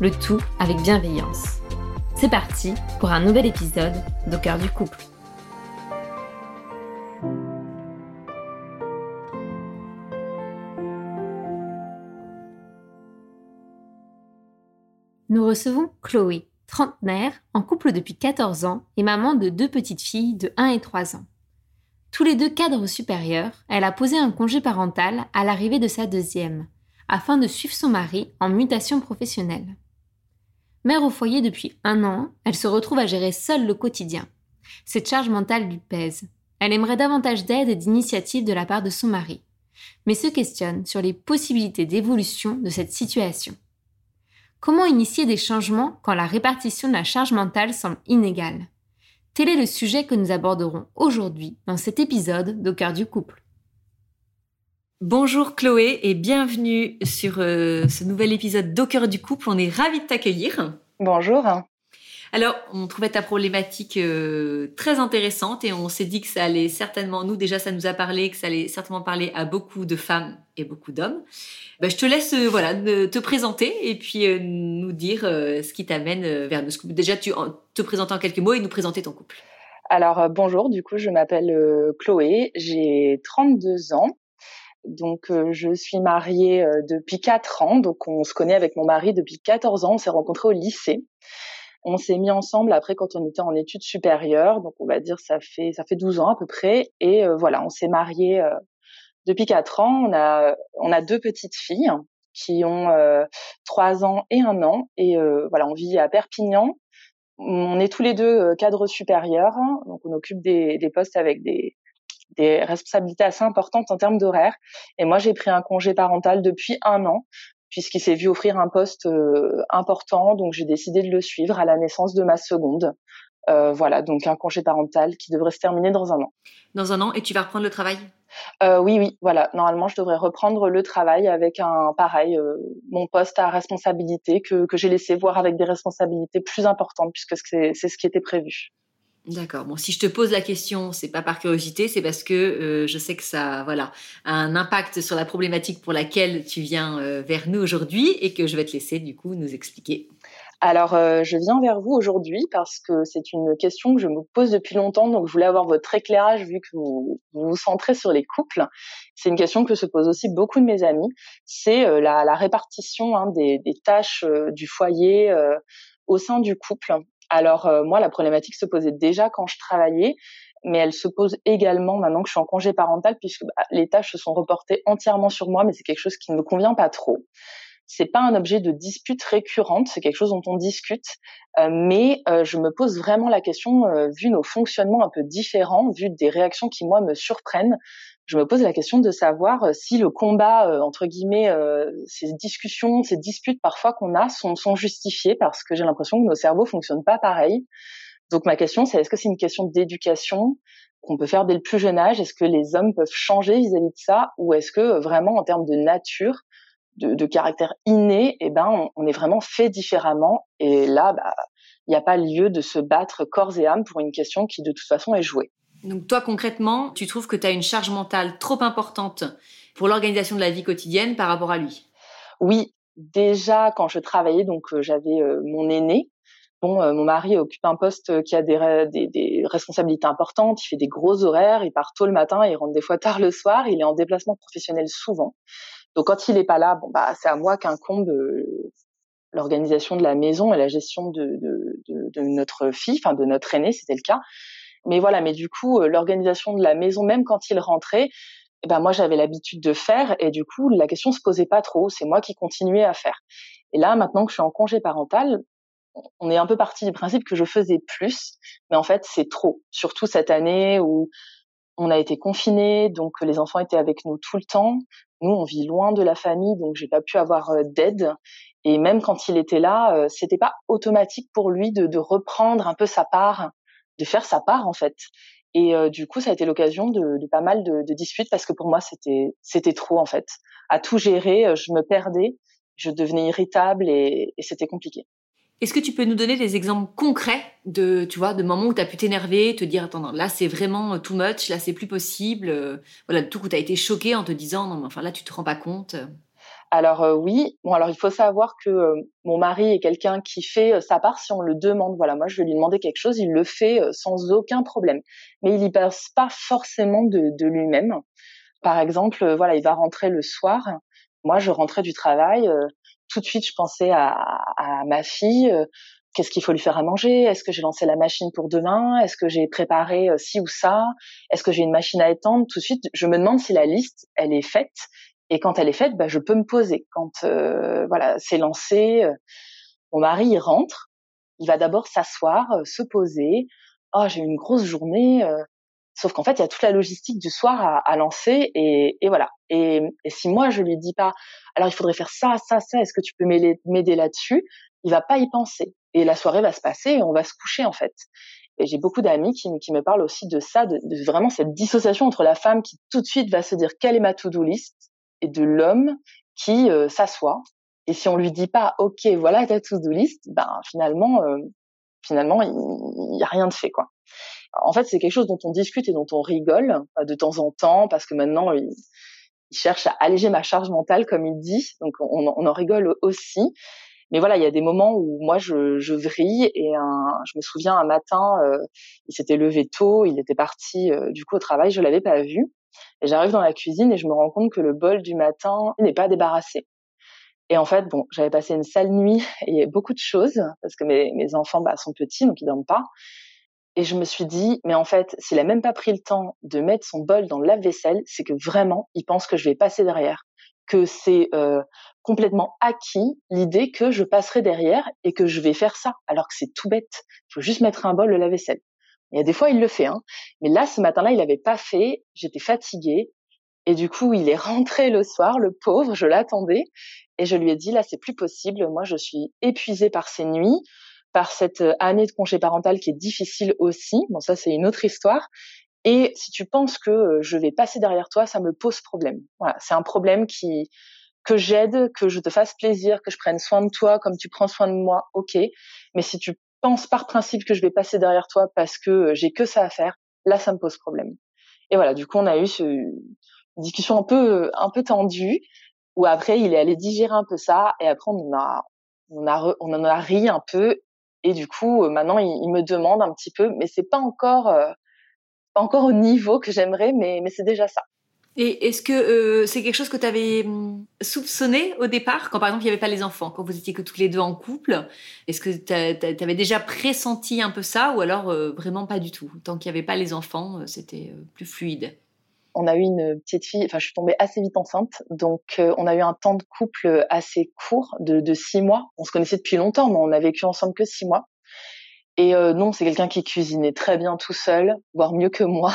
le tout avec bienveillance. C'est parti pour un nouvel épisode d'Au cœur du couple. Nous recevons Chloé, trentenaire, en couple depuis 14 ans et maman de deux petites filles de 1 et 3 ans. Tous les deux cadres supérieurs, elle a posé un congé parental à l'arrivée de sa deuxième, afin de suivre son mari en mutation professionnelle. Mère au foyer depuis un an, elle se retrouve à gérer seule le quotidien. Cette charge mentale lui pèse. Elle aimerait davantage d'aide et d'initiative de la part de son mari, mais se questionne sur les possibilités d'évolution de cette situation. Comment initier des changements quand la répartition de la charge mentale semble inégale? Tel est le sujet que nous aborderons aujourd'hui dans cet épisode d'Au cœur du couple. Bonjour Chloé et bienvenue sur euh, ce nouvel épisode d'Au cœur du couple. On est ravis de t'accueillir. Bonjour. Alors, on trouvait ta problématique euh, très intéressante et on s'est dit que ça allait certainement, nous déjà ça nous a parlé, que ça allait certainement parler à beaucoup de femmes et beaucoup d'hommes. Ben, je te laisse euh, voilà te présenter et puis nous dire ce qui t'amène vers nous. Déjà, tu te présenter en quelques mots et nous présenter ton couple. Alors bonjour, du coup je m'appelle Chloé, j'ai 32 ans. Donc, euh, je suis mariée euh, depuis quatre ans. Donc, on se connaît avec mon mari depuis 14 ans. On s'est rencontrés au lycée. On s'est mis ensemble après quand on était en études supérieures. Donc, on va dire ça fait ça fait 12 ans à peu près. Et euh, voilà, on s'est mariés depuis quatre ans. On a on a deux petites filles qui ont trois ans et un an. Et voilà, on vit à Perpignan. On est tous les deux cadres supérieurs. Donc, on occupe des, des postes avec des des responsabilités assez importantes en termes d'horaire. Et moi, j'ai pris un congé parental depuis un an, puisqu'il s'est vu offrir un poste euh, important, donc j'ai décidé de le suivre à la naissance de ma seconde. Euh, voilà, donc un congé parental qui devrait se terminer dans un an. Dans un an, et tu vas reprendre le travail? Euh, Oui, oui, voilà. Normalement, je devrais reprendre le travail avec un pareil, euh, mon poste à responsabilité que, que j'ai laissé voir avec des responsabilités plus importantes, puisque c'est ce qui était prévu. D'accord. Bon, si je te pose la question, c'est pas par curiosité, c'est parce que euh, je sais que ça, voilà, a un impact sur la problématique pour laquelle tu viens euh, vers nous aujourd'hui et que je vais te laisser du coup nous expliquer. Alors, euh, je viens vers vous aujourd'hui parce que c'est une question que je me pose depuis longtemps, donc je voulais avoir votre éclairage vu que vous vous, centrez sur les couples. C'est une question que se posent aussi beaucoup de mes amis. C'est la, répartition hein, des, tâches du foyer au sein du couple. Alors euh, moi, la problématique se posait déjà quand je travaillais, mais elle se pose également maintenant que je suis en congé parental, puisque bah, les tâches se sont reportées entièrement sur moi, mais c'est quelque chose qui ne me convient pas trop. C'est pas un objet de dispute récurrente, c'est quelque chose dont on discute, euh, mais euh, je me pose vraiment la question, vu nos fonctionnements un peu différents, vu des réactions qui moi me surprennent, je me pose la question de savoir euh, si le combat, euh, entre guillemets, euh, ces discussions, ces disputes parfois qu'on a sont, sont justifiées parce que j'ai l'impression que nos cerveaux fonctionnent pas pareil. Donc ma question, c'est est-ce que c'est une question d'éducation qu'on peut faire dès le plus jeune âge? Est-ce que les hommes peuvent changer vis-à-vis de ça? Ou est-ce que vraiment en termes de nature, de, de caractère inné, eh ben, on, est vraiment fait différemment? Et là, bah, il n'y a pas lieu de se battre corps et âme pour une question qui de toute façon est jouée. Donc toi concrètement, tu trouves que tu as une charge mentale trop importante pour l'organisation de la vie quotidienne par rapport à lui? Oui, déjà quand je travaillais, donc euh, j'avais euh, mon aîné. Bon, euh, mon mari occupe un poste qui a des, des, responsabilités importantes, il fait des gros horaires, il part tôt le matin, il rentre des fois tard le soir, il est en déplacement professionnel souvent. Donc quand il est pas là, bon bah c'est à moi qu'incombe l'organisation de la maison et la gestion de, notre fille, enfin de notre aîné, c'était le cas. Mais voilà, mais du coup, l'organisation de la maison, même quand il rentrait, eh ben moi j'avais l'habitude de faire et du coup la question se posait pas trop, c'est moi qui continuais à faire. Et là maintenant que je suis en congé parental, on est un peu parti du principe que je faisais plus, mais en fait c'est trop, surtout cette année où on a été confinés, donc les enfants étaient avec nous tout le temps. Nous, on vit loin de la famille, donc j'ai pas pu avoir euh, d'aide. Et même quand il était là, euh, c'était pas automatique pour lui de, reprendre un peu sa part, de faire sa part en fait. Et euh, du coup, ça a été l'occasion de, pas mal de, disputes parce que pour moi, c'était c'était trop en fait. À tout gérer, je me perdais, je devenais irritable et, c'était compliqué. Est-ce que tu peux nous donner des exemples concrets de, tu vois, de moments où tu as pu t'énerver, te dire, attends, là, c'est vraiment euh, too much, là, c'est plus possible, euh, voilà, tout coup, tu as été choqué en te disant, non, mais enfin, là, tu te rends pas compte. Alors euh, oui, bon alors il faut savoir que mon mari est quelqu'un qui fait sa part si on le demande. Voilà, moi je vais lui demander quelque chose, il le fait sans aucun problème. Mais il y passe pas forcément de, de lui-même. Par exemple, voilà, il va rentrer le soir. Moi, je rentrais du travail tout de suite, je pensais à, à ma fille. Euh, qu'est-ce qu'il faut lui faire à manger? Est-ce que j'ai lancé la machine pour demain? Est-ce que j'ai préparé euh, ci ou ça? Est-ce que j'ai une machine à étendre? Tout de suite, je me demande si la liste, elle est faite. Et quand elle est faite, bah, je peux me poser. Quand euh, voilà, c'est lancé, mon mari il rentre, il va d'abord s'asseoir, se poser. Oh, j'ai eu une grosse journée. Sauf qu'en fait, il y a toute la logistique du soir à, à lancer et, et voilà. Et, et, si moi je lui dis pas, alors il faudrait faire ça, ça, ça, est-ce que tu peux m'aider là-dessus? Il va pas y penser et la soirée va se passer et on va se coucher en fait. Et j'ai beaucoup d'amis qui, qui, me parlent aussi de ça, de, vraiment cette dissociation entre la femme qui tout de suite va se dire quelle est ma to-do list et de l'homme qui euh, s'assoit. Et si on lui dit pas, ok, voilà ta to-do list, ben finalement, euh, finalement, il y, a rien de fait quoi en fait, c'est quelque chose dont on discute et dont on rigole euh, de temps en temps parce que maintenant, il, cherche à alléger ma charge mentale, comme il dit. Donc, on, en rigole aussi. Mais voilà, il y a des moments où moi, je, je vrille et je me souviens un matin, euh, il s'était levé tôt, il était parti euh, du coup au travail, je l'avais pas vu. Et j'arrive dans la cuisine et je me rends compte que le bol du matin n'est pas débarrassé. Et en fait, bon, j'avais passé une sale nuit et beaucoup de choses parce que mes, enfants bah, sont petits, donc ils dorment pas. Et je me suis dit, mais en fait, s'il a même pas pris le temps de mettre son bol dans le lave-vaisselle, c'est que vraiment, il pense que je vais passer derrière, que c'est euh, complètement acquis l'idée que je passerai derrière et que je vais faire ça, alors que c'est tout bête. Il faut juste mettre un bol de lave-vaisselle. Il des fois, il le fait, hein. Mais là, ce matin-là, il avait pas fait. J'étais fatiguée. Et du coup, il est rentré le soir, le pauvre, je l'attendais. Et je lui ai dit, là, c'est plus possible. Moi, je suis épuisée par ces nuits par cette euh, année de congé parental qui est difficile aussi. Bon, ça, c'est une autre histoire. Et si tu penses que euh, je vais passer derrière toi, ça me pose problème. Voilà, c'est un problème qui que j'aide, que je te fasse plaisir, que je prenne soin de toi comme tu prends soin de moi, ok. Mais si tu penses par principe que je vais passer derrière toi parce que euh, j'ai que ça à faire, là, ça me pose problème. Et voilà, du coup, on a eu ce, une discussion un peu un peu tendue où après, il est allé digérer un peu ça et après, on a on a on en a ri un peu et du coup, euh, maintenant, il, me demande un petit peu, mais c'est pas encore, euh, pas encore au niveau que j'aimerais, mais c'est déjà ça. Et est-ce que euh, c'est quelque chose que tu avais hum, soupçonné au départ, quand par exemple il n'y avait pas les enfants, quand vous étiez que tous les deux en couple? Est-ce que tu avais déjà pressenti un peu ça ou alors vraiment pas du tout? Tant qu'il n'y avait pas les enfants, c'était plus fluide on a eu une petite fille, enfin je suis tombée assez vite enceinte, donc euh, on a eu un temps de couple assez court, de, six mois. On se connaissait depuis longtemps, mais on a vécu ensemble que six mois. Et euh, non, c'est quelqu'un qui cuisinait très bien tout seul, voire mieux que moi.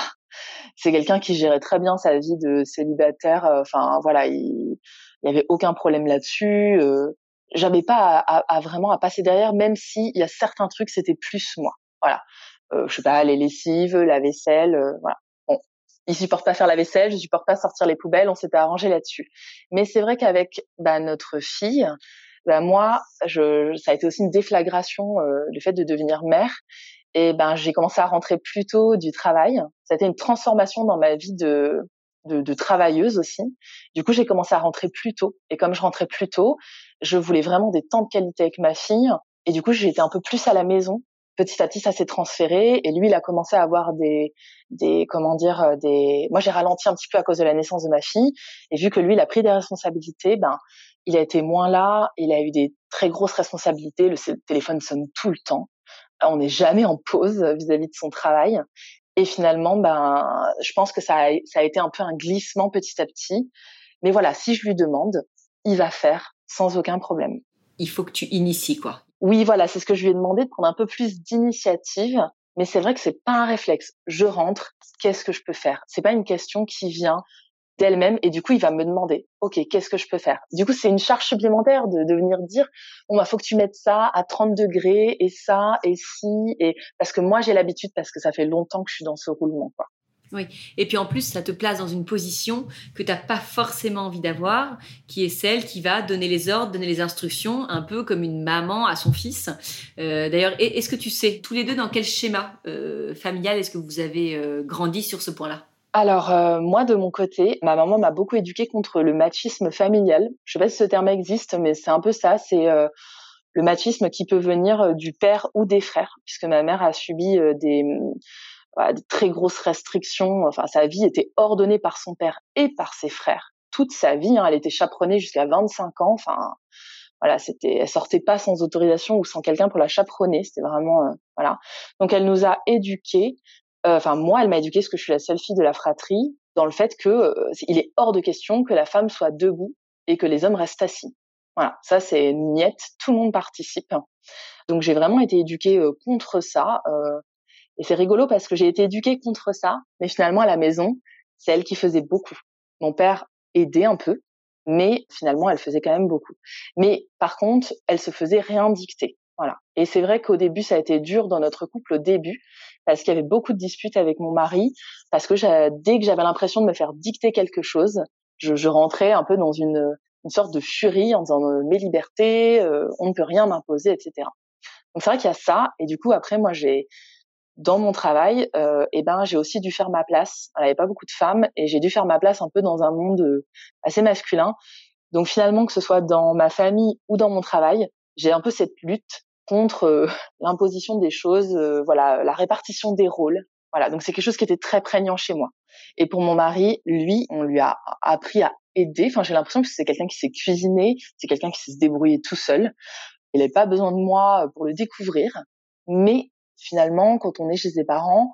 C'est quelqu'un qui gérait très bien sa vie de célibataire. Euh, enfin voilà, il n'y avait aucun problème là-dessus. Euh, J'avais pas vraiment à passer derrière, même si il y a certains trucs c'était plus moi. Voilà, je sais pas, les lessives, la vaisselle, voilà il supporte pas faire la vaisselle, je supporte pas sortir les poubelles, on s'était arrangé là-dessus. Mais c'est vrai qu'avec bah, notre fille, bah, moi, ça a été aussi une déflagration euh, le fait de devenir mère. Et ben j'ai commencé à rentrer plus tôt du travail. Ça a été une transformation dans ma vie de de, de travailleuse aussi. Du coup, j'ai commencé à rentrer plus tôt. Et comme je rentrais plus tôt, je voulais vraiment des temps de qualité avec ma fille. Et du coup, j'étais un peu plus à la maison petit à petit, ça s'est transféré et lui, il a commencé à avoir des, des, comment dire, euh, des. Moi, j'ai ralenti un petit peu à cause de la naissance de ma fille et vu que lui, il a pris des responsabilités, ben, il a été moins là. Il a eu des très grosses responsabilités. Le téléphone sonne tout le temps. On n'est jamais en pause vis-à-vis de son travail. Et finalement, ben, je pense que ça a, ça a été un peu un glissement petit à petit. Mais voilà, si je lui demande, il va faire sans aucun problème. Il faut que tu inities, quoi. Oui, voilà, c'est ce que je lui ai demandé de prendre un peu plus d'initiative. Mais c'est vrai que c'est pas un réflexe. Je rentre, qu'est-ce que je peux faire? C'est pas une question qui vient d'elle-même et du coup il va me demander ok qu'est-ce que je peux faire? Du coup c'est une charge supplémentaire de, de venir dire bon bah faut que tu mettes ça à 30 degrés et ça et si et parce que moi j'ai l'habitude parce que ça fait longtemps que je suis dans ce roulement quoi oui. Et puis en plus, ça te place dans une position que tu n'as pas forcément envie d'avoir, qui est celle qui va donner les ordres, donner les instructions, un peu comme une maman à son fils. Euh, D'ailleurs, est-ce que tu sais, tous les deux, dans quel schéma euh, familial est-ce que vous avez euh, grandi sur ce point-là? Alors euh, moi de mon côté, ma maman m'a beaucoup éduquée contre le machisme familial. Je sais pas si ce terme existe, mais c'est un peu ça. C'est le machisme qui peut venir du père ou des frères, puisque ma mère a subi des de très grosses restrictions. Enfin, sa vie était ordonnée par son père et par ses frères. Toute sa vie, hein, elle était chaperonnée jusqu'à 25 ans. Enfin, voilà, c'était, elle sortait pas sans autorisation ou sans quelqu'un pour la chaperonner. C'était vraiment, euh, voilà. Donc, elle nous a éduqués. Euh, enfin, moi, elle m'a éduqué parce que je suis la seule fille de la fratrie dans le fait que euh, il est hors de question que la femme soit debout et que les hommes restent assis. Voilà, ça c'est niette, tout le monde participe. Donc j'ai vraiment été éduquée contre ça. Euh, et c'est rigolo parce que j'ai été éduquée contre ça, mais finalement à la maison, c'est elle qui faisait beaucoup. Mon père aidait un peu, mais finalement elle faisait quand même beaucoup. Mais par contre, elle se faisait rien dicter. Voilà. Et c'est vrai qu'au début, ça a été dur dans notre couple au début, parce qu'il y avait beaucoup de disputes avec mon mari, parce que dès que j'avais l'impression de me faire dicter quelque chose, je, je rentrais un peu dans une, une sorte de furie en disant euh, mes libertés, euh, on ne peut rien m'imposer, etc. Donc c'est vrai qu'il y a ça, et du coup après moi j'ai dans mon travail, euh, eh ben j'ai aussi dû faire ma place. Il n'y avait pas beaucoup de femmes et j'ai dû faire ma place un peu dans un monde euh, assez masculin. Donc finalement, que ce soit dans ma famille ou dans mon travail, j'ai un peu cette lutte contre euh, l'imposition des choses, euh, voilà, la répartition des rôles. Voilà, donc c'est quelque chose qui était très prégnant chez moi. Et pour mon mari, lui, on lui a appris à aider. Enfin, j'ai l'impression que c'est quelqu'un qui sait cuisiner, c'est quelqu'un qui sait se débrouiller tout seul. Il n'avait pas besoin de moi pour le découvrir, mais finalement, quand on est chez ses parents,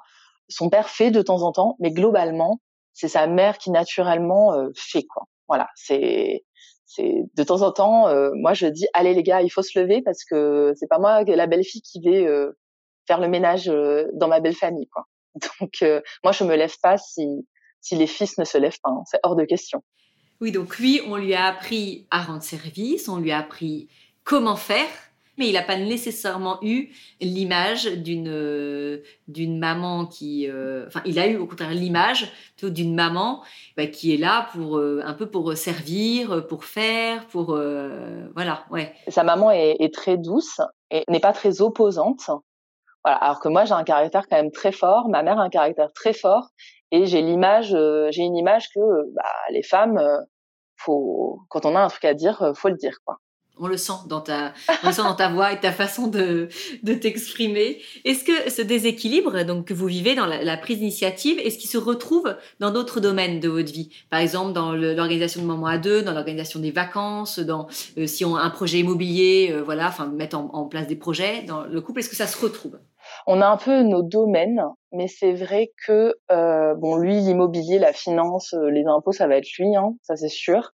son père fait de temps en temps, mais globalement, c'est sa mère qui naturellement euh, fait quoi. Voilà, c'est c'est de temps en temps, euh, moi je dis allez les gars, il faut se lever parce que c'est pas moi la belle fille qui vais euh, faire le ménage dans ma belle famille quoi. Donc moi je me lève pas si si les fils ne se lèvent pas, hein. c'est hors de question. Oui, donc lui, on lui a appris à rendre service, on lui a appris comment faire mais il n'a pas nécessairement eu l'image d'une euh, d'une maman qui, euh, enfin, il a eu au contraire l'image d'une maman bah, qui est là pour euh, un peu pour servir, pour faire, pour voilà, ouais. Sa maman est, est très douce et n'est pas très opposante. Voilà, alors que moi j'ai un caractère quand même très fort, ma mère a un caractère très fort et j'ai l'image, j'ai une image que bah, les femmes, faut quand on a un truc à dire, faut le dire quoi on le sent dans ta, voix et ta façon de, de t'exprimer. Est-ce que ce déséquilibre donc que vous vivez dans la, prise d'initiative, est-ce qu'il se retrouve dans d'autres domaines de votre vie? Par exemple, dans l'organisation de moments à deux, dans l'organisation des vacances, dans euh, si on a un projet immobilier, euh, voilà, enfin mettre en, place des projets dans le couple. Est-ce que ça se retrouve? On a un peu nos domaines, mais c'est vrai que euh, bon, lui, l'immobilier, la finance, les impôts, ça va être lui, hein, ça c'est sûr.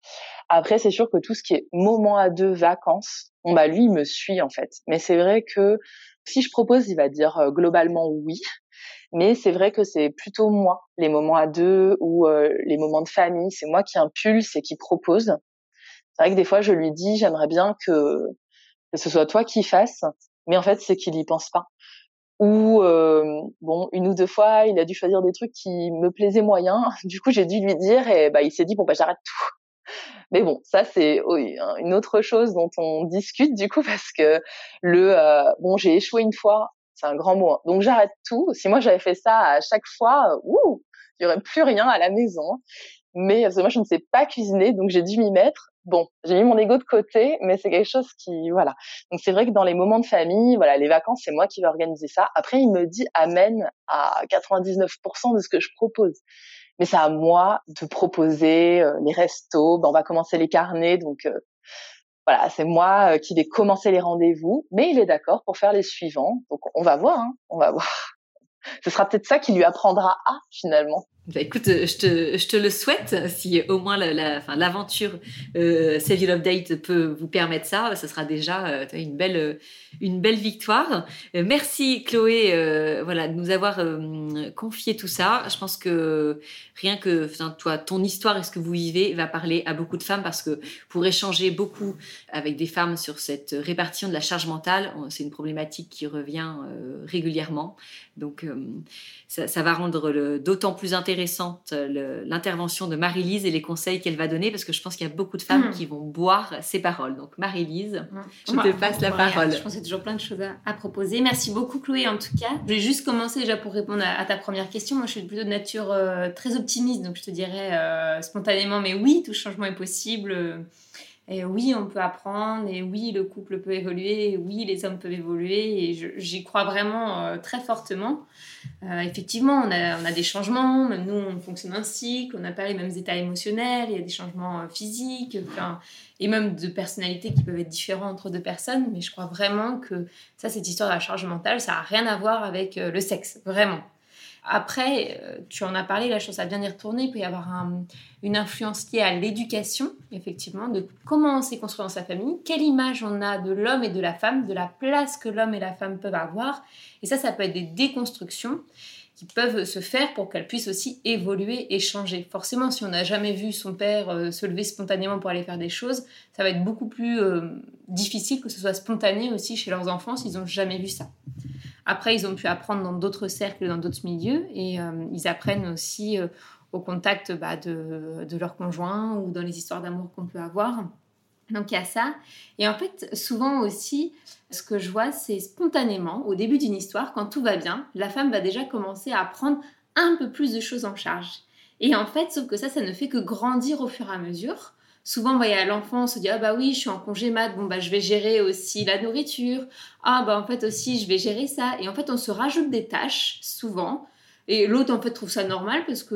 Après, c'est sûr que tout ce qui est moment à deux, vacances, bon bah lui, il me suit en fait. Mais c'est vrai que si je propose, il va dire euh, globalement oui. Mais c'est vrai que c'est plutôt moi, les moments à deux ou euh, les moments de famille, c'est moi qui impulse et qui propose. C'est vrai que des fois, je lui dis, j'aimerais bien que, que ce soit toi qui fasses, mais en fait, c'est qu'il y pense pas. Ou euh, bon, une ou deux fois, il a dû choisir des trucs qui me plaisaient moyen. Du coup, j'ai dû lui dire et bah il s'est dit bon bah j'arrête tout. Mais bon, ça c'est une autre chose dont on discute du coup parce que le euh, bon, j'ai échoué une fois, c'est un grand mot. Hein. Donc j'arrête tout. Si moi j'avais fait ça à chaque fois, ouh, il y aurait plus rien à la maison. Mais parce que moi je ne sais pas cuisiner, donc j'ai dû m'y mettre. bon, j'ai mis mon ego de côté, mais c'est quelque chose qui, voilà. Donc c'est vrai que dans les moments de famille, voilà, les vacances, c'est moi qui vais organiser ça. Après, il me dit amen à 99% de ce que je propose. Mais c'est à moi de proposer euh, les restos. Ben, on va commencer les carnets, donc euh, voilà, c'est moi euh, qui vais commencer les rendez-vous. Mais il est d'accord pour faire les suivants. Donc on va voir, hein, on va voir. Ce sera peut-être ça qui lui apprendra à finalement. Bah, écoute, euh, je te, je te, le souhaite. Si au moins l'aventure la, euh, Save Your Date peut vous permettre ça, ce sera déjà euh, une, belle, une belle victoire. Euh, merci Chloé voilà, de nous avoir confié tout ça. Je pense que rien que toi, ton histoire et ce que vous vivez va parler à beaucoup de femmes parce que pour échanger beaucoup avec des femmes sur cette répartition de la charge mentale, c'est une problématique qui revient régulièrement. Donc ça, ça va rendre d'autant plus intéressant intéressante l'intervention de Marie-Lise et les conseils qu'elle va donner parce que je pense qu'il y a beaucoup de femmes hmm. qui vont boire ses paroles. Donc Marie-Lise, hmm. je te passe la parole. Je pense qu'il y a toujours plein de choses à, proposer. Merci beaucoup Chloé en tout cas. Je vais juste commencer déjà pour répondre à, ta première question. Moi je suis plutôt de nature euh, très optimiste donc je te dirais euh, spontanément mais oui, tout changement est possible. Et oui, on peut apprendre, et oui, le couple peut évoluer, et oui, les hommes peuvent évoluer, et j'y crois vraiment euh, très fortement. Euh, effectivement, on a, des changements, même nous, on fonctionne un cycle, on n'a pas les mêmes états émotionnels, il y a des changements euh, physiques, et même de personnalités qui peuvent être différents entre deux personnes, mais je crois vraiment que ça, cette histoire de la charge mentale, ça n'a rien à voir avec le sexe, vraiment. Après, euh, tu en as parlé, la chose a bien y retourner. Il peut y avoir une influence liée à l'éducation, effectivement, de comment on s'est construit dans sa famille, quelle image on a de l'homme et de la femme, de la place que l'homme et la femme peuvent avoir. Et ça, ça peut être des déconstructions qui peuvent se faire pour qu'elles puissent aussi évoluer et changer. Forcément, si on n'a jamais vu son père euh, se lever spontanément pour aller faire des choses, ça va être beaucoup plus euh, difficile que ce soit spontané aussi chez leurs enfants s'ils n'ont jamais vu ça. Après, ils ont pu apprendre dans d'autres cercles, dans d'autres milieux, et euh, ils apprennent aussi euh, au contact bah, de, de, leur conjoint ou dans les histoires d'amour qu'on peut avoir. Donc il y a ça. Et en fait, souvent aussi, ce que je vois, c'est spontanément, au début d'une histoire, quand tout va bien, la femme va déjà commencer à prendre un peu plus de choses en charge. Et en fait, sauf que ça, ça ne fait que grandir au fur et à mesure souvent, on voyez, à l'enfant, on se dit, ah bah oui, je suis en congé mat, bon bah je vais gérer aussi la nourriture. Ah bah en fait aussi, je vais gérer ça. Et en fait, on se rajoute des tâches, souvent. Et l'autre, en fait, trouve ça normal parce que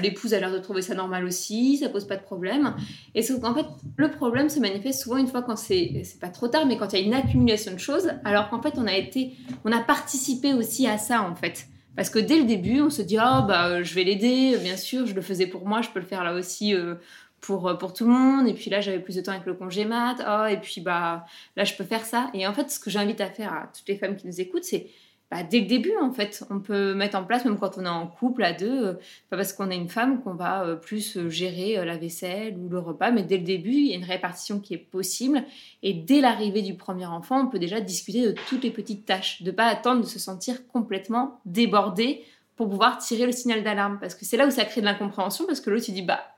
l'épouse a l'air de trouver ça normal aussi, ça pose pas de problème. Et sauf qu'en fait, le problème se manifeste souvent une fois quand c'est, c'est pas trop tard, mais quand il y a une accumulation de choses, alors qu'en fait, on a été, on a participé aussi à ça, en fait. Parce que dès le début, on se dit, ah bah je vais l'aider, bien sûr, je le faisais pour moi, je peux le faire là aussi euh, pour, euh, pour tout le monde. Et puis là, j'avais plus de temps avec le congé mat. Oh, et puis bah, là, je peux faire ça. Et en fait, ce que j'invite à faire à toutes les femmes qui nous écoutent, c'est bah, dès le début, en fait, on peut mettre en place, même quand on est en couple à deux, euh, pas parce qu'on est une femme qu'on va euh, plus gérer la vaisselle ou le repas, mais dès le début, il y a une répartition qui est possible. Et dès l'arrivée du premier enfant, on peut déjà discuter de toutes les petites tâches, de pas attendre de se sentir complètement débordé pour pouvoir tirer le signal d'alarme. Parce que c'est là où ça crée de l'incompréhension, parce que l'autre, il dit, bah,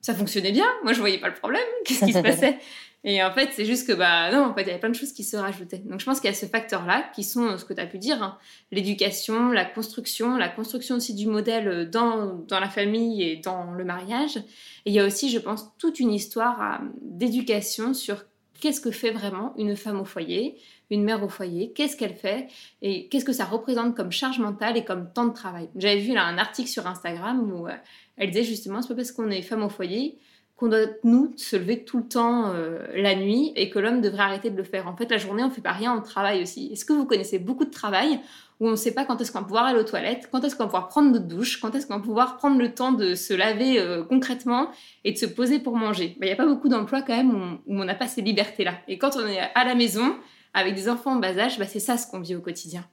ça fonctionnait bien. Moi, je voyais pas le problème. Qu'est-ce qui se passait? Et en fait, c'est juste que, bah, non, en fait, il y avait plein de choses qui se rajoutaient. Donc, je pense qu'il y a ce facteur-là, qui sont ce que tu as pu dire, hein. l'éducation, la construction, la construction aussi du modèle dans, dans la famille et dans le mariage. Et il y a aussi, je pense, toute une histoire d'éducation sur qu'est-ce que fait vraiment une femme au foyer, une mère au foyer, qu'est-ce qu'elle fait et qu'est-ce que ça représente comme charge mentale et comme temps de travail. J'avais vu là un article sur Instagram où euh, elle disait justement, c'est pas parce qu'on est femme au foyer qu'on doit, nous, se lever tout le temps euh, la nuit et que l'homme devrait arrêter de le faire. En fait, la journée, on fait pas rien, on travaille aussi. Est-ce que vous connaissez beaucoup de travail où on ne sait pas quand est-ce qu'on va pouvoir aller aux toilettes, quand est-ce qu'on va pouvoir prendre notre douche, quand est-ce qu'on va pouvoir prendre le temps de se laver euh, concrètement et de se poser pour manger? Il n'y a pas beaucoup d'emplois quand même où on n'a pas ces libertés-là. Et quand on est à la maison, avec des enfants en bas âge, bah, c'est ça ce qu'on vit au quotidien.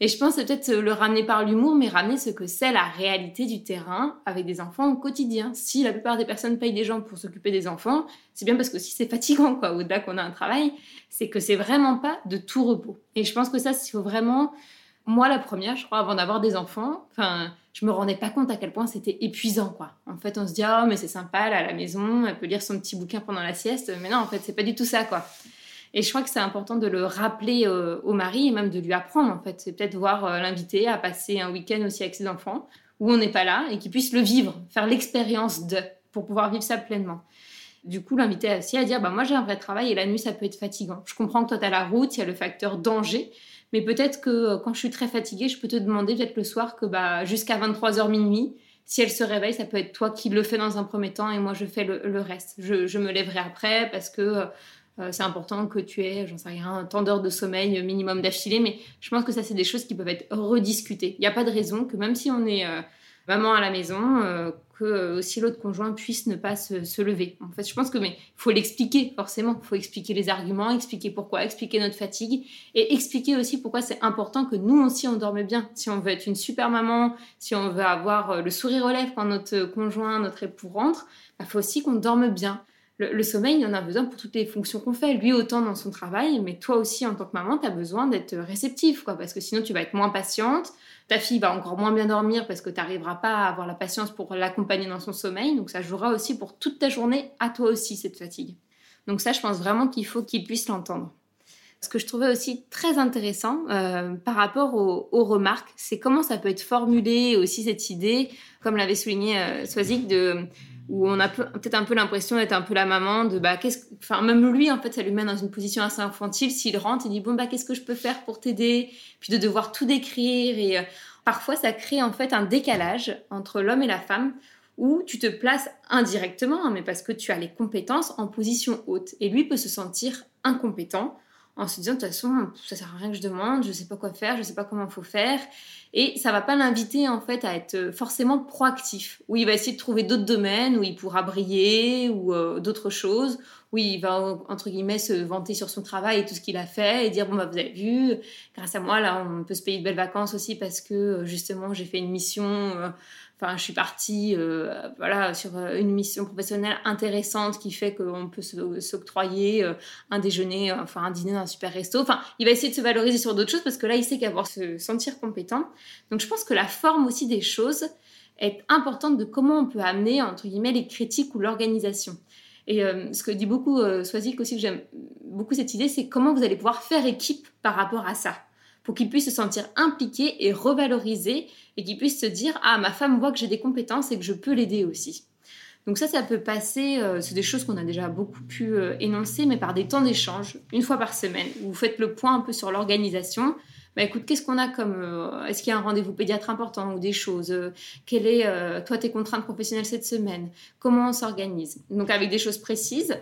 Et je pense peut-être le ramener par l'humour, mais ramener ce que c'est la réalité du terrain avec des enfants au quotidien. Si la plupart des personnes payent des gens pour s'occuper des enfants, c'est bien parce que si c'est fatigant, quoi, au-delà qu'on a un travail, c'est que c'est vraiment pas de tout repos. Et je pense que ça, il faut vraiment, moi la première, je crois, avant d'avoir des enfants, enfin, je me rendais pas compte à quel point c'était épuisant, quoi. En fait, on se dit, oh, mais c'est sympa, là, à la maison, elle peut lire son petit bouquin pendant la sieste, mais non, en fait, c'est pas du tout ça, quoi. Et je crois que c'est important de le rappeler euh, au mari et même de lui apprendre, en fait. C'est peut-être voir euh, l'inviter à passer un week-end aussi avec ses enfants, où on n'est pas là, et qu'il puisse le vivre, faire l'expérience de, pour pouvoir vivre ça pleinement. Du coup, l'inviter aussi à dire, bah, moi j'ai un vrai travail et la nuit, ça peut être fatigant. Je comprends que toi, tu as la route, il y a le facteur danger, mais peut-être que euh, quand je suis très fatiguée, je peux te demander peut-être le soir que bah, jusqu'à 23h minuit, si elle se réveille, ça peut être toi qui le fais dans un premier temps et moi je fais le, reste. Je, me lèverai après parce que euh, c'est important que tu aies, j'en sais rien, un temps d'heure de sommeil minimum d'affilée, mais je pense que ça c'est des choses qui peuvent être rediscutées. Il n'y a pas de raison que même si on est maman à la maison, euh, que euh, aussi l'autre conjoint puisse ne pas se, lever. En fait, je pense que mais faut l'expliquer forcément. Il faut expliquer les arguments, expliquer pourquoi, expliquer notre fatigue et expliquer aussi pourquoi c'est important que nous aussi on dorme bien. Si on veut être une super maman, si on veut avoir euh, le sourire aux lèvres quand notre conjoint, notre époux rentre, il bah, faut aussi qu'on dorme bien. Le, sommeil, il en a besoin pour toutes les fonctions qu'on fait. Lui, autant dans son travail, mais toi aussi, en tant que maman, tu as besoin d'être réceptif, parce que sinon, tu vas être moins patiente, ta fille va encore moins bien dormir parce que tu n'arriveras pas à avoir la patience pour l'accompagner dans son sommeil. Donc ça jouera aussi pour toute ta journée, à toi aussi, cette fatigue. Donc ça, je pense vraiment qu'il faut qu'il puisse l'entendre. Ce que je trouvais aussi très intéressant euh, par rapport aux, remarques, c'est comment ça peut être formulé aussi cette idée, comme l'avait souligné euh, Swazik, de où on a peut-être un peu l'impression d'être un peu la maman de bah qu'est-ce enfin même lui en fait ça lui met dans une position assez infantile. S'il rentre il dit bon bah qu'est-ce que je peux faire pour t'aider? Puis de devoir tout décrire et euh, parfois ça crée en fait un décalage entre l'homme et la femme où tu te places indirectement hein, mais parce que tu as les compétences en position haute. Et lui peut se sentir incompétent en se disant de toute façon ça sert à rien que je demande je sais pas quoi faire je sais pas comment faut faire. Et ça va pas l'inviter en fait à être forcément proactif. Où il va essayer de trouver d'autres domaines où il pourra briller ou euh, d'autres choses où il va entre guillemets se vanter sur son travail et tout ce qu'il a fait et dire bon bah vous avez vu grâce à moi là on peut se payer de belles vacances aussi parce que euh, justement j'ai fait une mission euh, Enfin, je suis partie euh, voilà, sur euh, une mission professionnelle intéressante qui fait qu'on peut s'octroyer euh, un déjeuner, enfin un dîner dans un super resto. Enfin, il va essayer de se valoriser sur d'autres choses parce que là, il sait qu'avoir se sentir compétent. Donc, je pense que la forme aussi des choses est importante de comment on peut amener, entre guillemets, les critiques ou l'organisation. Et ce que dit beaucoup euh, Swazik aussi, que j'aime beaucoup cette idée, c'est comment vous allez pouvoir faire équipe par rapport à ça pour qu'il puisse se sentir impliqué et revalorisé et qu'il puisse se dire ah ma femme voit que j'ai des compétences et que je peux l'aider aussi. Donc ça, ça peut passer, euh, c'est des choses qu'on a déjà beaucoup pu euh, énoncer, mais par des temps d'échange, une fois par semaine, où vous faites le point un peu sur l'organisation. Bah écoute, qu'est-ce qu'on a comme... Euh, est-ce qu'il y a un rendez-vous pédiatre important ou des choses Quelle est, toi, tes contraintes professionnelles cette semaine? Comment on s'organise? Donc avec des choses précises,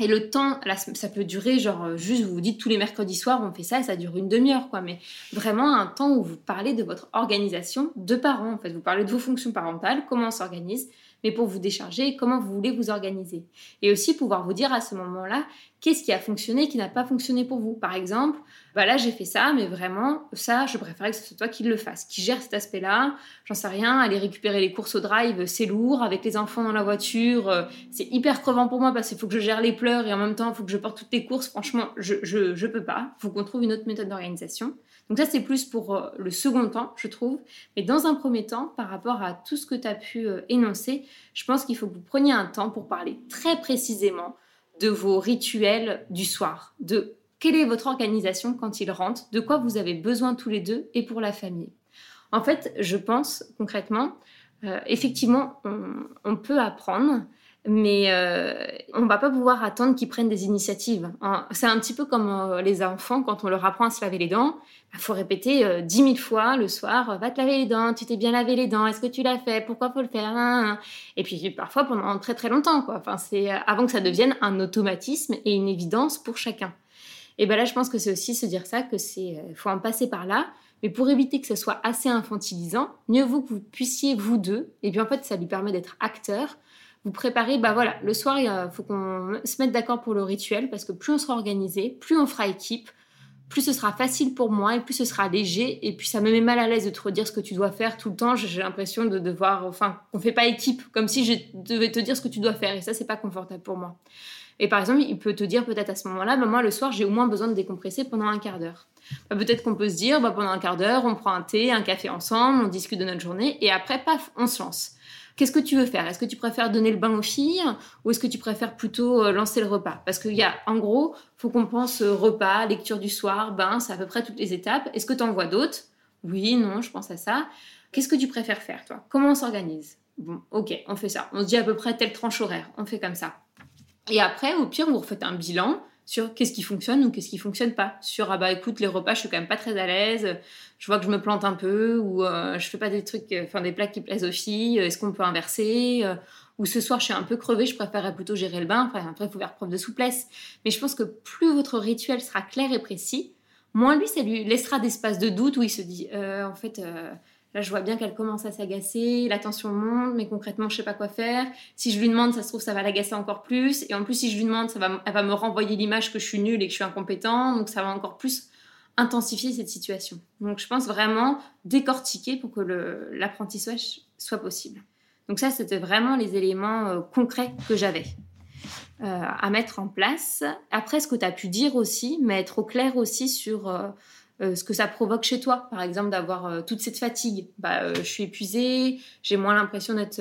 et le temps, ça peut durer, genre, euh, juste, vous vous dites tous les mercredis soirs, on fait ça, et ça dure une demi-heure, quoi. Mais vraiment un temps où vous parlez de votre organisation de parents, en fait. Vous parlez de vos fonctions parentales, comment on s'organise, mais pour vous décharger, comment vous voulez vous organiser. Et aussi pouvoir vous dire à ce moment-là, qu'est-ce qui a fonctionné, qui n'a pas fonctionné pour vous. Par exemple, bah là j'ai fait ça, mais vraiment, ça, je préférerais que ce soit toi qui le fasse, qui gère cet aspect-là. J'en sais rien, aller récupérer les courses au drive, c'est lourd. Avec les enfants dans la voiture, euh, c'est hyper crevant pour moi parce qu'il faut que je gère les pleurs et en même temps, il faut que je porte toutes les courses. Franchement, je, je, peux pas. Il faut qu'on trouve une autre méthode d'organisation. Donc ça, c'est plus pour euh, le second temps, je trouve. Mais dans un premier temps, par rapport à tout ce que tu as pu euh, énoncer, je pense qu'il faut que vous preniez un temps pour parler très précisément de vos rituels du soir, de quelle est votre organisation quand il rentre, de quoi vous avez besoin tous les deux et pour la famille. En fait, je pense concrètement, euh, effectivement, on, peut apprendre, mais euh, on va pas pouvoir attendre qu'ils prennent des initiatives. Hein. C'est un petit peu comme euh, les enfants quand on leur apprend à se laver les dents. Il faut répéter dix mille fois le soir, va te laver les dents, tu t'es bien lavé les dents, est-ce que tu l'as fait, pourquoi faut le faire? Et puis parfois pendant très très longtemps, quoi. Enfin, c'est avant que ça devienne un automatisme et une évidence pour chacun. Et ben là, je pense que c'est aussi se dire ça, que c'est euh, faut en passer par là. Mais pour éviter que ce soit assez infantilisant, mieux vaut que vous puissiez, vous deux, et bien en fait, ça lui permet d'être acteur, vous préparez, bah voilà, le soir, il faut qu'on se mette d'accord pour le rituel, parce que plus on sera organisé, plus on fera équipe, plus ce sera facile pour moi et plus ce sera léger. Et puis ça me met mal à l'aise de te redire ce que tu dois faire tout le temps. J'ai l'impression de devoir, enfin, qu'on fait pas équipe, comme si je devais te dire ce que tu dois faire. Et ça, c'est pas confortable pour moi. Et par exemple, il peut te dire peut-être à ce moment-là, bah, moi le soir, j'ai au moins besoin de décompresser pendant un quart d'heure. Bah, peut-être qu'on peut se dire, bah, pendant un quart d'heure, on prend un thé, un café ensemble, on discute de notre journée, et après, paf, on se lance. Qu'est-ce que tu veux faire? Est-ce que tu préfères donner le bain aux filles ou est-ce que tu préfères plutôt euh, lancer le repas? Parce qu'il y a, en gros, faut qu'on pense euh, repas, lecture du soir, bain, c'est à peu près toutes les étapes. Est-ce que tu en vois d'autres? Oui, non, je pense à ça. Qu'est-ce que tu préfères faire, toi? Comment on s'organise? Bon, ok, on fait ça. On se dit à peu près telle tranche horaire. On fait comme ça. Et après, au pire, vous refaites un bilan sur qu'est-ce qui fonctionne ou qu'est-ce qui fonctionne pas. Sur ah bah écoute, les repas, je suis quand même pas très à l'aise, je vois que je me plante un peu ou euh, je fais pas des trucs, enfin des plats qui plaisent aux filles. Est-ce qu'on peut inverser euh, Ou ce soir, je suis un peu crevée, je préférerais plutôt gérer le bain. Enfin, après, il faut faire preuve de souplesse. Mais je pense que plus votre rituel sera clair et précis, moins lui, ça lui laissera d'espace de doute où il se dit euh, en fait Là, je vois bien qu'elle commence à s'agacer, la tension monte, mais concrètement, je sais pas quoi faire. Si je lui demande, ça se trouve, ça va l'agacer encore plus. Et en plus, si je lui demande, ça va, elle va me renvoyer l'image que je suis nulle et que je suis incompétent. Donc, ça va encore plus intensifier cette situation. Donc, je pense vraiment décortiquer pour que l'apprentissage soit possible. Donc, ça, c'était vraiment les éléments euh, concrets que j'avais. Euh, à mettre en place. Après, ce que tu as pu dire aussi, mais être au clair aussi sur euh, euh, ce que ça provoque chez toi, par exemple, d'avoir euh, toute cette fatigue. Bah, euh, je suis épuisée, j'ai moins l'impression d'être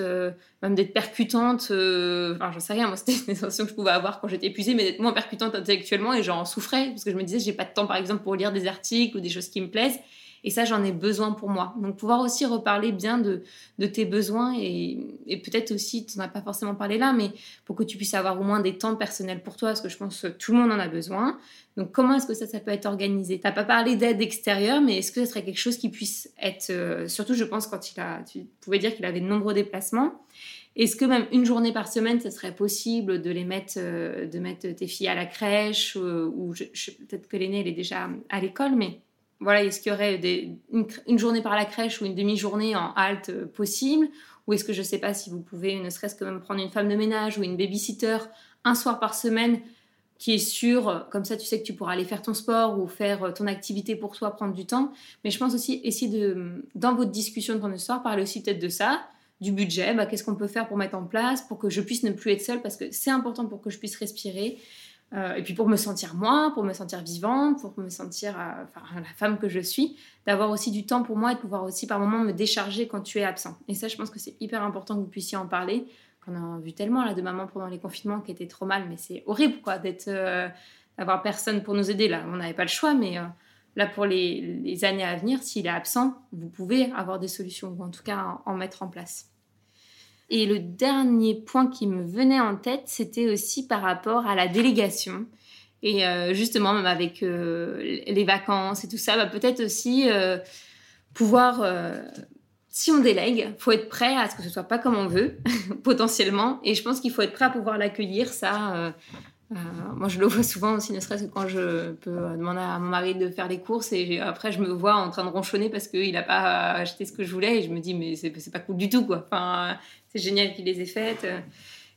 même d'être percutante. enfin, j'en sais rien, moi, c'était une sensation que je pouvais avoir quand j'étais épuisée, mais d'être moins percutante intellectuellement et j'en souffrais parce que je me disais, j'ai pas de temps, par exemple, pour lire des articles ou des choses qui me plaisent. Et ça, j'en ai besoin pour moi. Donc, pouvoir aussi reparler bien de, de tes besoins et, peut-être aussi, tu n'en as pas forcément parlé là, mais pour que tu puisses avoir au moins des temps personnels pour toi, parce que je pense que tout le monde en a besoin. Donc, comment est-ce que ça, ça peut être organisé? Tu n'as pas parlé d'aide extérieure, mais est-ce que ce serait quelque chose qui puisse être, euh, surtout, je pense, quand il a, tu pouvais dire qu'il avait de nombreux déplacements, est-ce que même une journée par semaine, ce serait possible de les mettre, euh, de mettre tes filles à la crèche euh, ou peut-être que l'aîné elle est déjà à l'école, mais voilà, est-ce qu'il y aurait une, journée par la crèche ou une demi-journée en halte euh, possible? Ou est-ce que je ne sais pas si vous pouvez, ne serait-ce que même prendre une femme de ménage ou une babysitter un soir par semaine qui est sûre, comme ça tu sais que tu pourras aller faire ton sport ou faire euh, ton activité pour toi, prendre du temps. Mais je pense aussi essayer de, dans votre discussion de ton soir, parler aussi peut-être de ça, du budget, bah, qu'est-ce qu'on peut faire pour mettre en place, pour que je puisse ne plus être seule, parce que c'est important pour que je puisse respirer. Euh, et puis pour me sentir moi, pour me sentir vivante, pour me sentir euh, la femme que je suis, d'avoir aussi du temps pour moi et de pouvoir aussi par moments me décharger quand tu es absent. Et ça, je pense que c'est hyper important que vous puissiez en parler. On a vu tellement là de mamans pendant les confinements qui étaient trop mal, mais c'est horrible quoi d'être euh, d'avoir personne pour nous aider là. On n'avait pas le choix, mais là pour les, années à venir, s'il est absent, vous pouvez avoir des solutions ou en tout cas en mettre en place. Et le dernier point qui me venait en tête, c'était aussi par rapport à la délégation. Et euh, justement, même avec euh, les vacances et tout ça, bah, peut-être aussi euh, pouvoir, si on délègue, faut être prêt à ce que ce soit pas comme on veut, potentiellement. Et je pense qu'il faut être prêt à pouvoir l'accueillir, ça. Moi, je le vois souvent aussi, ne serait-ce que quand je peux demander à mon mari de faire les courses et après, je me vois en train de ronchonner parce qu'il n'a pas acheté ce que je voulais et je me dis, mais c'est pas cool du tout, quoi. C'est génial qu'il les ait faites.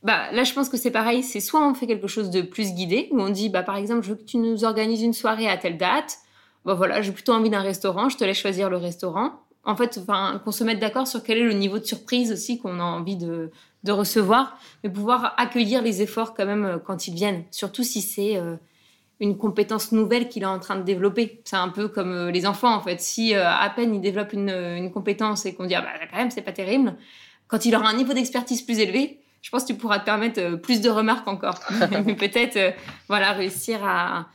Bah, là, je pense que c'est pareil. C'est soit on fait quelque chose de plus guidé, où on dit, bah, par exemple, je veux que tu nous organises une soirée à telle date. Bah voilà, j'ai plutôt envie d'un restaurant, je te laisse choisir le restaurant. En fait, qu'on se mette d'accord sur quel est le niveau de surprise aussi qu'on a envie de, de, recevoir, mais pouvoir accueillir les efforts quand même euh, quand ils viennent, surtout si c'est euh, une compétence nouvelle qu'il est en train de développer. C'est un peu comme euh, les enfants en fait. Si à peine ils développent une, une compétence et qu'on dit ah bah quand même c'est pas terrible, quand il aura un niveau d'expertise plus élevé, je pense que tu pourras te permettre euh, plus de remarques encore. Mais peut-être, euh, voilà, réussir à,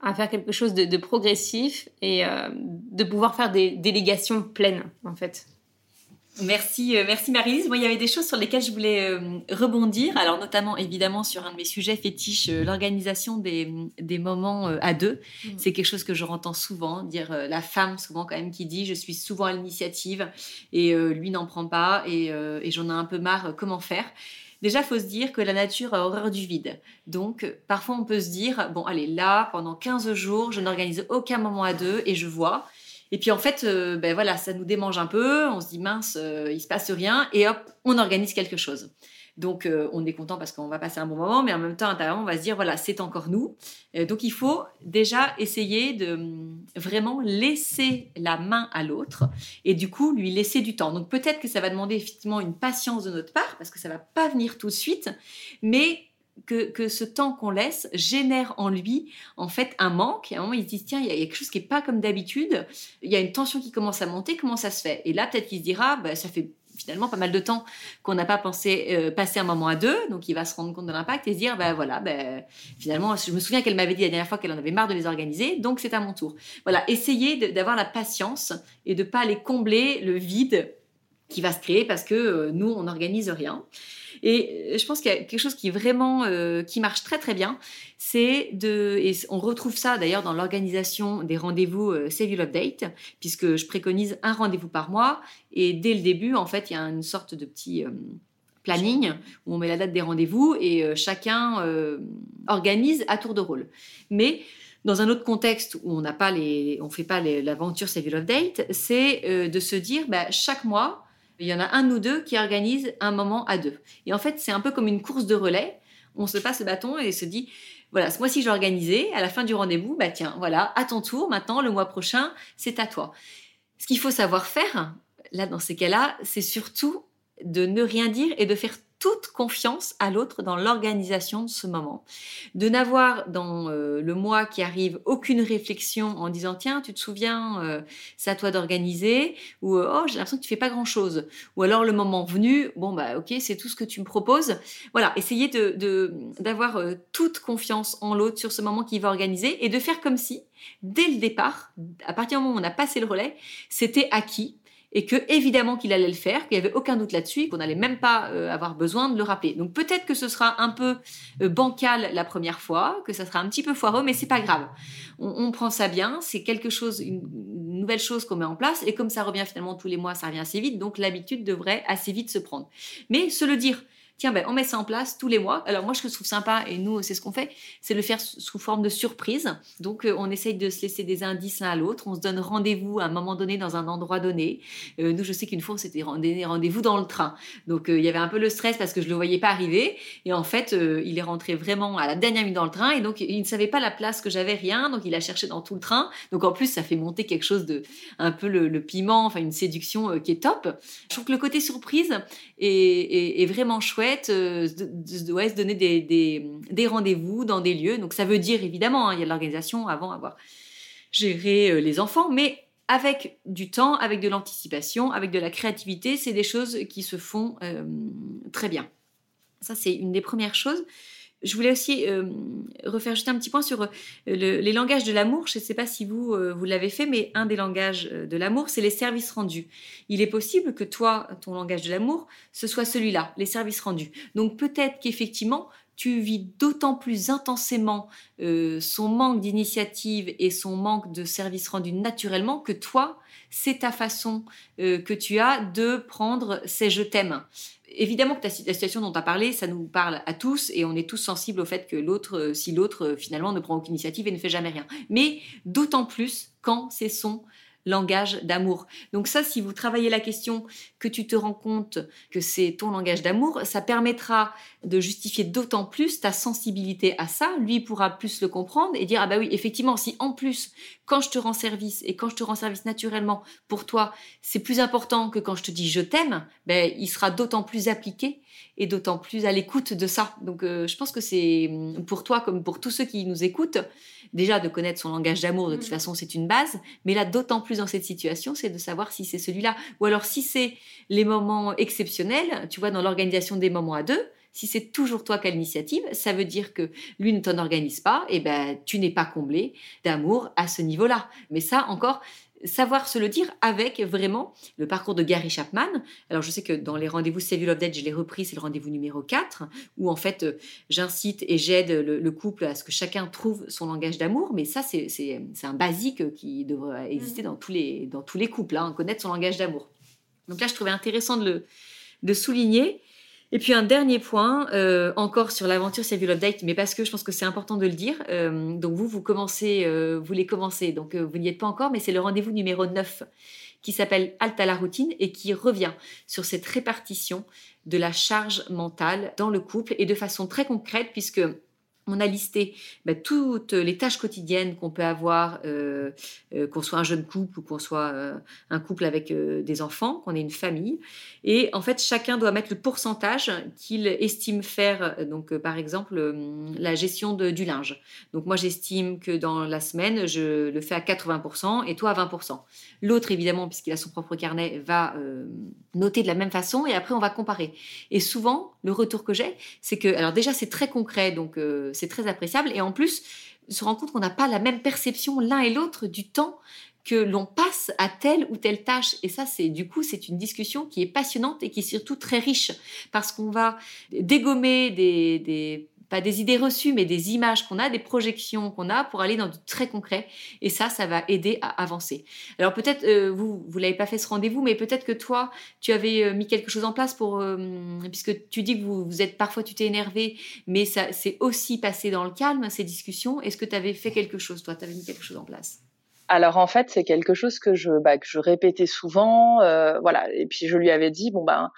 à, faire quelque chose de, de progressif et de pouvoir faire des délégations pleines, en fait. Merci, euh, merci Marie-Lise. Moi, il y avait des choses sur lesquelles je voulais euh, rebondir. Alors, notamment, évidemment, sur un de mes sujets fétiches, euh, l'organisation des, des, moments à deux. Mm. C'est quelque chose que je entends souvent, dire la femme, souvent, quand même, qui dit Je suis souvent à l'initiative et lui n'en prend pas et, et j'en ai un peu marre, comment faire? Déjà, faut se dire que la nature a horreur du vide. Donc, parfois, on peut se dire Bon, allez, là, pendant 15 jours, je n'organise aucun moment à deux et je vois. Et puis en fait, euh, ben voilà, ça nous démange un peu. On se dit mince, euh, il se passe rien, et hop, on organise quelque chose. Donc euh, on est content parce qu'on va passer un bon moment, mais en même temps, on va se dire voilà, c'est encore nous. donc il faut déjà essayer de hum, vraiment laisser la main à l'autre et du coup lui laisser du temps. Donc peut-être que ça va demander effectivement une patience de notre part parce que ça va pas venir tout de suite, mais que, ce temps qu'on laisse génère en lui en fait un manque. Et à un moment, il se dit tiens, il y, a quelque chose qui est pas comme d'habitude. Il y a une tension qui commence à monter. Comment ça se fait? Et là, peut-être qu'il se dira bah, ça fait finalement pas mal de temps qu'on n'a pas pensé euh, passer un moment à deux. Donc, il va se rendre compte de l'impact et se dire bah voilà, bah, finalement, je me souviens qu'elle m'avait dit la dernière fois qu'elle en avait marre de les organiser. Donc, c'est à mon tour. Voilà, essayez d'avoir la patience et de pas aller combler le vide qui va se créer parce que nous, on n'organise rien. Et je pense qu'il y a quelque chose qui vraiment qui marche très très bien, c'est de et on retrouve ça d'ailleurs dans l'organisation des rendez-vous Save Your Update, puisque je préconise un rendez-vous par mois et dès le début en fait il y a une sorte de petit planning où on met la date des rendez-vous et euh, chacun euh, organise à tour de rôle. Mais dans un autre contexte où on n'a pas les, on fait pas l'aventure Save Love Date, c'est euh, de se dire bah, chaque mois il y en a un ou deux qui organisent un moment à deux. Et en fait c'est un peu comme une course de relais. On se passe le bâton et se dit voilà, ce mois-ci j'ai organisé, à la fin du rendez-vous, bah tiens, voilà, à ton tour, maintenant le mois prochain, c'est à toi. Ce qu'il faut savoir faire, là dans ces cas-là, c'est surtout de ne rien dire et de faire toute confiance à l'autre dans l'organisation de ce moment. De n'avoir dans euh, le mois qui arrive aucune réflexion en disant tiens, tu te souviens, euh, c'est à toi d'organiser ou euh, oh, j'ai l'impression que tu fais pas grand chose. Ou alors le moment venu, bon bah ok, c'est tout ce que tu me proposes. Voilà, essayez de d'avoir toute confiance en l'autre sur ce moment qu'il va organiser et de faire comme si dès le départ, à partir du moment où on a passé le relais, c'était acquis et que évidemment qu'il allait le faire, qu'il n'y avait aucun doute là-dessus, qu'on n'allait même pas euh, avoir besoin de le rappeler. Donc peut-être que ce sera un peu euh, bancal la première fois, que ça sera un petit peu foireux, mais c'est pas grave. On, prend ça bien, c'est quelque chose, une, nouvelle chose qu'on met en place, et comme ça revient finalement tous les mois, ça revient assez vite, donc l'habitude devrait assez vite se prendre. Mais se le dire, tiens, ben, on met ça en place tous les mois. Alors moi, ce que je trouve sympa, et nous, c'est ce qu'on fait, c'est le faire sous forme de surprise. Donc, euh, on essaye de se laisser des indices l'un à l'autre. On se donne rendez-vous à un moment donné dans un endroit donné. Euh, nous, je sais qu'une fois, c'était rendez-vous dans le train. Donc, euh, il y avait un peu le stress parce que je le voyais pas arriver. Et en fait, il est rentré vraiment à la dernière minute dans le train. Et donc, il ne savait pas la place que j'avais, rien. Donc, il a cherché dans tout le train. Donc, en plus, ça fait monter quelque chose de un peu le, piment, enfin, une séduction qui est top. Je trouve que le côté surprise est vraiment chouette euh, de, se donner des, rendez-vous dans des lieux. Donc ça veut dire évidemment, hein, il y a l'organisation avant avoir géré euh, les enfants, mais avec du temps, avec de l'anticipation, avec de la créativité, c'est des choses qui se font euh, très bien. Ça, c'est une des premières choses. Je voulais aussi euh, refaire juste un petit point sur euh, les langages de l'amour. Je ne sais pas si vous, euh, vous l'avez fait, mais un des langages de l'amour, c'est les services rendus. Il est possible que toi, ton langage de l'amour, ce soit celui-là, les services rendus. Donc peut-être qu'effectivement, tu vis d'autant plus intensément son manque d'initiative et son manque de services rendus naturellement que toi, c'est ta façon que tu as de prendre ces je t'aime évidemment que la situation dont tu as parlé, ça nous parle à tous et on est tous sensibles au fait que l'autre, euh, si l'autre euh, finalement ne prend aucune initiative et ne fait jamais rien. Mais d'autant plus quand c'est son langage d'amour. Donc ça, si vous travaillez la question, que tu te rends compte que c'est ton langage d'amour, ça permettra de justifier d'autant plus ta sensibilité à ça. Lui pourra plus le comprendre et dire, ah bah oui, effectivement, si en plus, quand je te rends service et quand je te rends service naturellement pour toi, c'est plus important que quand je te dis je t'aime, ben, il sera d'autant plus appliqué et d'autant plus à l'écoute de ça. Donc euh, je pense que c'est pour toi comme pour tous ceux qui nous écoutent, déjà de connaître son langage d'amour, de toute mm. façon c'est une base, mais là d'autant plus dans cette situation, c'est de savoir si c'est celui-là. Ou alors si c'est les moments exceptionnels, tu vois, dans l'organisation des moments à deux, si c'est toujours toi qui as l'initiative, ça veut dire que lui ne t'en organise pas, et ben tu n'es pas comblé d'amour à ce niveau-là. Mais ça encore, savoir se le dire avec vraiment le parcours de Gary Chapman. Alors je sais que dans les rendez-vous You Love Dead, je l'ai repris, c'est le rendez-vous numéro 4, où en fait euh, j'incite et j'aide le, couple à ce que chacun trouve son langage d'amour, mais ça c'est un basique qui devrait exister dans tous les, dans tous les couples, hein, connaître son langage d'amour. Donc là je trouvais intéressant de le de souligner. Et puis un dernier point, euh, encore sur l'aventure Save Your Love mais parce que je pense que c'est important de le dire. Euh, donc vous, vous commencez, euh, vous les commencez, donc vous n'y êtes pas encore, mais c'est le rendez-vous numéro 9 qui s'appelle Halte à la routine et qui revient sur cette répartition de la charge mentale dans le couple et de façon très concrète puisque on a listé bah, toutes les tâches quotidiennes qu'on peut avoir, euh, euh, qu'on soit un jeune couple ou qu'on soit euh, un couple avec des enfants, qu'on ait une famille. Et en fait, chacun doit mettre le pourcentage qu'il estime faire. Donc, par exemple, la gestion du linge. Donc, moi, j'estime que dans la semaine, je le fais à 80% et toi à 20%. L'autre, évidemment, puisqu'il a son propre carnet, va noter de la même façon et après, on va comparer. Et souvent, le retour que j'ai, c'est que, alors déjà, c'est très concret, donc c'est très appréciable. Et en plus, se rend compte qu'on n'a pas la même perception l'un et l'autre du temps que l'on passe à telle ou telle tâche. Et ça, c'est du coup, c'est une discussion qui est passionnante et qui est surtout très riche parce qu'on va dégommer des pas des idées reçues, mais des images qu'on a, des projections qu'on a pour aller dans du très concret. Et ça, ça va aider à avancer. Alors peut-être, euh, vous, vous l'avez pas fait ce rendez-vous, mais peut-être que toi, tu avais euh, mis quelque chose en place pour, euh, puisque tu dis que vous, vous êtes parfois, tu t'es énervé, mais ça c'est aussi passé dans le calme, ces discussions. Est-ce que tu avais fait quelque chose, toi, tu avais mis quelque chose en place? Alors en fait, c'est quelque chose que je bah, que je répétais souvent, euh, voilà. Et puis je lui avais dit bon ben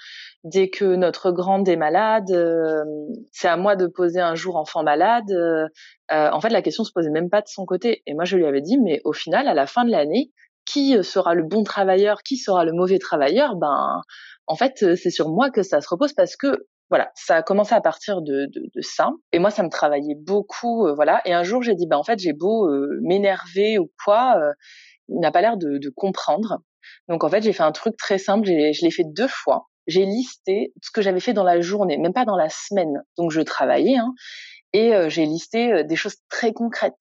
dès que notre grande est malade, euh, c'est à moi de poser un jour enfant malade. Euh, en fait, la question se posait même pas de son côté. Et moi, je lui avais dit mais au final, à la fin de l'année, qui sera le bon travailleur, qui sera le mauvais travailleur? Ben en fait, c'est sur moi que ça se repose parce que voilà, ça a commencé à partir de, de, de ça. Et moi, ça me travaillait beaucoup, euh, voilà. Et un jour, j'ai dit, bah en fait, j'ai beau euh, m'énerver ou quoi, euh, il n'a pas l'air de, de, comprendre. Donc en fait, j'ai fait un truc très simple. Je l'ai fait deux fois. J'ai listé ce que j'avais fait dans la journée, même pas dans la semaine. Donc je travaillais, hein, et j'ai listé des choses très concrètes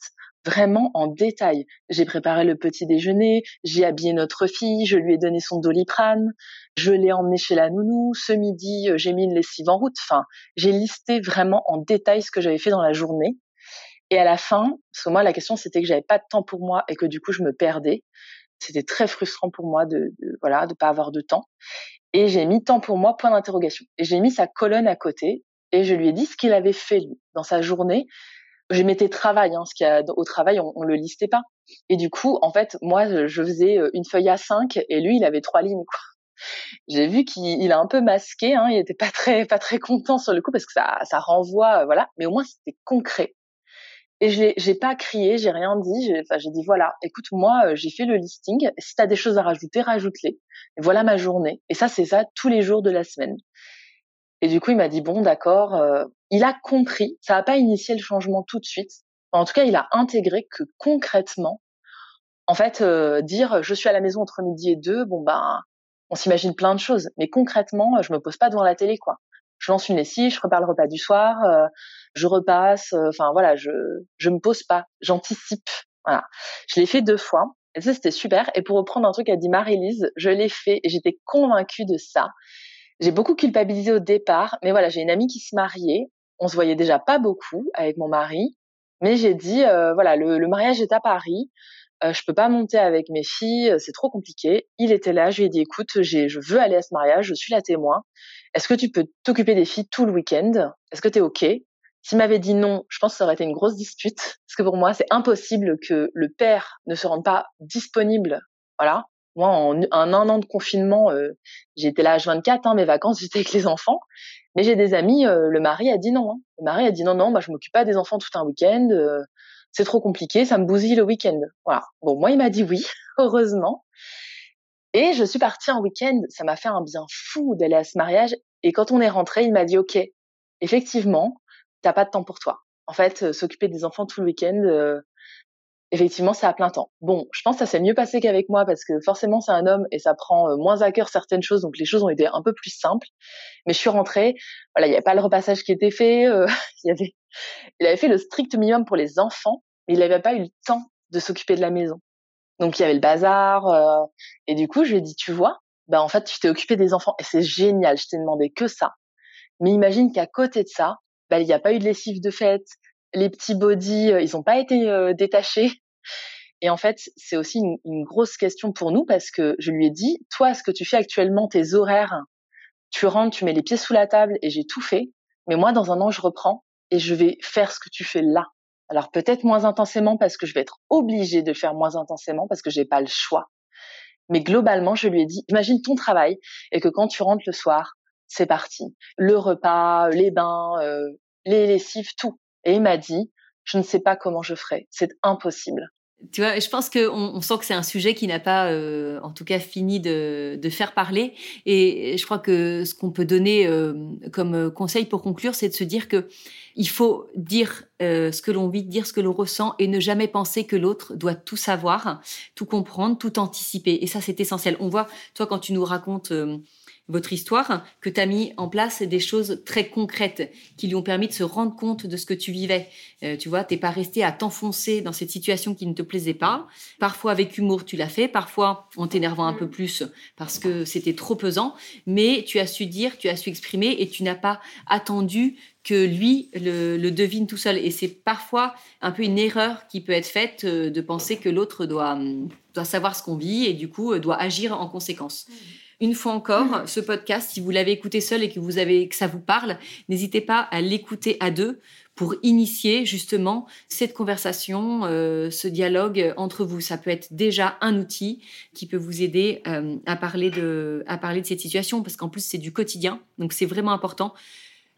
vraiment en détail. J'ai préparé le petit déjeuner, j'ai habillé notre fille, je lui ai donné son doliprane, je l'ai emmené chez la nounou, ce midi, euh, j'ai mis une lessive en route. Enfin, j'ai listé vraiment en détail ce que j'avais fait dans la journée. Et à la fin, parce que moi, la question, c'était que j'avais pas de temps pour moi et que du coup, je me perdais. C'était très frustrant pour moi de, de voilà, de pas avoir de temps. Et j'ai mis temps pour moi, point d'interrogation. Et j'ai mis sa colonne à côté et je lui ai dit ce qu'il avait fait dans sa journée je mettais travail, hein, ce qu'il y a au travail, on, on le listait pas. Et du coup, en fait, moi, je faisais euh, une feuille à cinq et lui, il avait trois lignes. J'ai vu qu'il a un peu masqué, hein, il était pas très pas très content sur le coup parce que ça ça renvoie, euh, voilà. Mais au moins c'était concret. Et je j'ai pas crié, j'ai rien dit. J'ai enfin, dit voilà, écoute moi, euh, j'ai fait le listing. Si tu as des choses à rajouter, rajoute-les. Et voilà ma journée. Et ça c'est ça tous les jours de la semaine. Et du coup, il m'a dit bon, d'accord. Euh, il a compris. Ça n'a pas initié le changement tout de suite. En tout cas, il a intégré que concrètement, en fait, euh, dire je suis à la maison entre midi et deux, bon ben, on s'imagine plein de choses. Mais concrètement, je me pose pas devant la télé, quoi. Je lance une lessive, je prépare le repas du soir, euh, je repasse. Enfin voilà, je je me pose pas, j'anticipe. Voilà. Je l'ai fait deux fois. Et ça, c'était super. Et pour reprendre un truc qu'a dit Marie-Lise, je l'ai fait et j'étais convaincue de ça. J'ai beaucoup culpabilisé au départ, mais voilà, j'ai une amie qui se mariait. On se voyait déjà pas beaucoup avec mon mari, mais j'ai dit euh, voilà, le, le, mariage est à Paris. Euh, je peux pas monter avec mes filles, c'est trop compliqué. Il était là, je lui ai dit écoute, j'ai, je veux aller à ce mariage, je suis la témoin. Est-ce que tu peux t'occuper des filles tout le week-end? Est-ce que tu es ok? S'il m'avait dit non, je pense que ça aurait été une grosse dispute, parce que pour moi c'est impossible que le père ne se rende pas disponible, voilà, moi, en, un an de confinement, euh, j'étais là H24, hein, mes vacances, j'étais avec les enfants. Mais j'ai des amis, euh, le mari a dit non. Hein. Le mari a dit non, non, moi je m'occupe pas des enfants tout un week-end. Euh, c'est trop compliqué, ça me bousille le week-end. Voilà. Bon, moi il m'a dit oui, heureusement. Et je suis partie en week-end. Ça m'a fait un bien fou d'aller à ce mariage. Et quand on est rentré, il m'a dit ok, effectivement, t'as pas de temps pour toi. En fait, s'occuper des enfants tout le week-end, effectivement, c'est à plein temps. Bon, je pense que ça s'est mieux passé qu'avec moi parce que forcément, c'est un homme et ça prend euh, moins à cœur certaines choses, donc les choses ont été un peu plus simples. Mais je suis rentrée, voilà, il n'y avait pas le repassage qui était fait, euh, il, y avait, il avait fait le strict minimum pour les enfants, mais il n'avait pas eu le temps de s'occuper de la maison. Donc il y avait le bazar, euh, et du coup, je lui ai dit, tu vois, bah en fait, tu t'es occupé des enfants et c'est génial, je t'ai demandé que ça. Mais imagine qu'à côté de ça, bah, il n'y a pas eu de lessive de fête, les petits bodys, euh, ils n'ont pas été euh, détachés. Et en fait, c'est aussi une, grosse question pour nous parce que je lui ai dit, toi, ce que tu fais actuellement, tes horaires, tu rentres, tu mets les pieds sous la table et j'ai tout fait. Mais moi, dans un an, je reprends et je vais faire ce que tu fais là. Alors peut-être moins intensément parce que je vais être obligée de le faire moins intensément parce que j'ai pas le choix. Mais globalement, je lui ai dit, imagine ton travail et que quand tu rentres le soir, c'est parti. Le repas, les bains, euh, les lessives, tout. Et il m'a dit, je ne sais pas comment je ferai, c'est impossible. Tu vois, je pense qu'on on sent que c'est un sujet qui n'a pas, euh, en tout cas, fini de, faire parler. Et je crois que ce qu'on peut donner euh, comme conseil pour conclure, c'est de se dire que il faut dire euh, ce que l'on vit, dire ce que l'on ressent, et ne jamais penser que l'autre doit tout savoir, tout comprendre, tout anticiper. Et ça, c'est essentiel. On voit, toi, quand tu nous racontes votre histoire que tu as mis en place des choses très concrètes qui lui ont permis de se rendre compte de ce que tu vivais. Euh, tu vois, t'es pas resté à t'enfoncer dans cette situation qui ne te plaisait pas. Parfois avec humour, tu l'as fait, parfois en t'énervant un peu plus parce que c'était trop pesant, mais tu as su dire, tu as su exprimer et tu n'as pas attendu que lui le, devine tout seul. Et c'est parfois un peu une erreur qui peut être faite euh, de penser que l'autre doit, doit savoir ce qu'on vit et du coup euh, doit agir en conséquence. Une fois encore, ce podcast, si vous l'avez écouté seul et que vous avez que ça vous parle, n'hésitez pas à l'écouter à deux pour initier justement cette conversation, euh, ce dialogue entre vous. Ça peut être déjà un outil qui peut vous aider à parler de à parler de cette situation parce qu'en plus c'est du quotidien, donc c'est vraiment important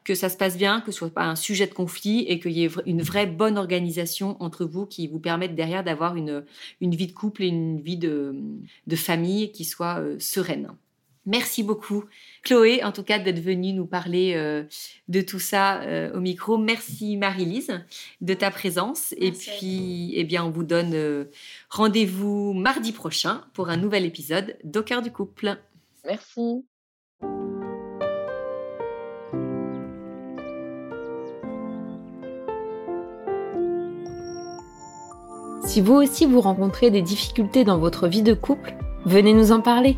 que ça se passe bien, que ce soit pas un sujet de conflit et qu'il y ait une vraie bonne organisation entre vous qui vous permette derrière d'avoir une, une vie de couple et une vie de, de famille qui soit euh, sereine. Merci beaucoup, Chloé, en tout cas, d'être venue nous parler euh, de tout ça euh, au micro. Merci, Marie-Lise, de ta présence. et puis, eh bien, on vous donne rendez-vous mardi prochain pour un nouvel épisode d'Au cœur du couple. Merci. Si vous aussi vous rencontrez des difficultés dans votre vie de couple, venez nous en parler.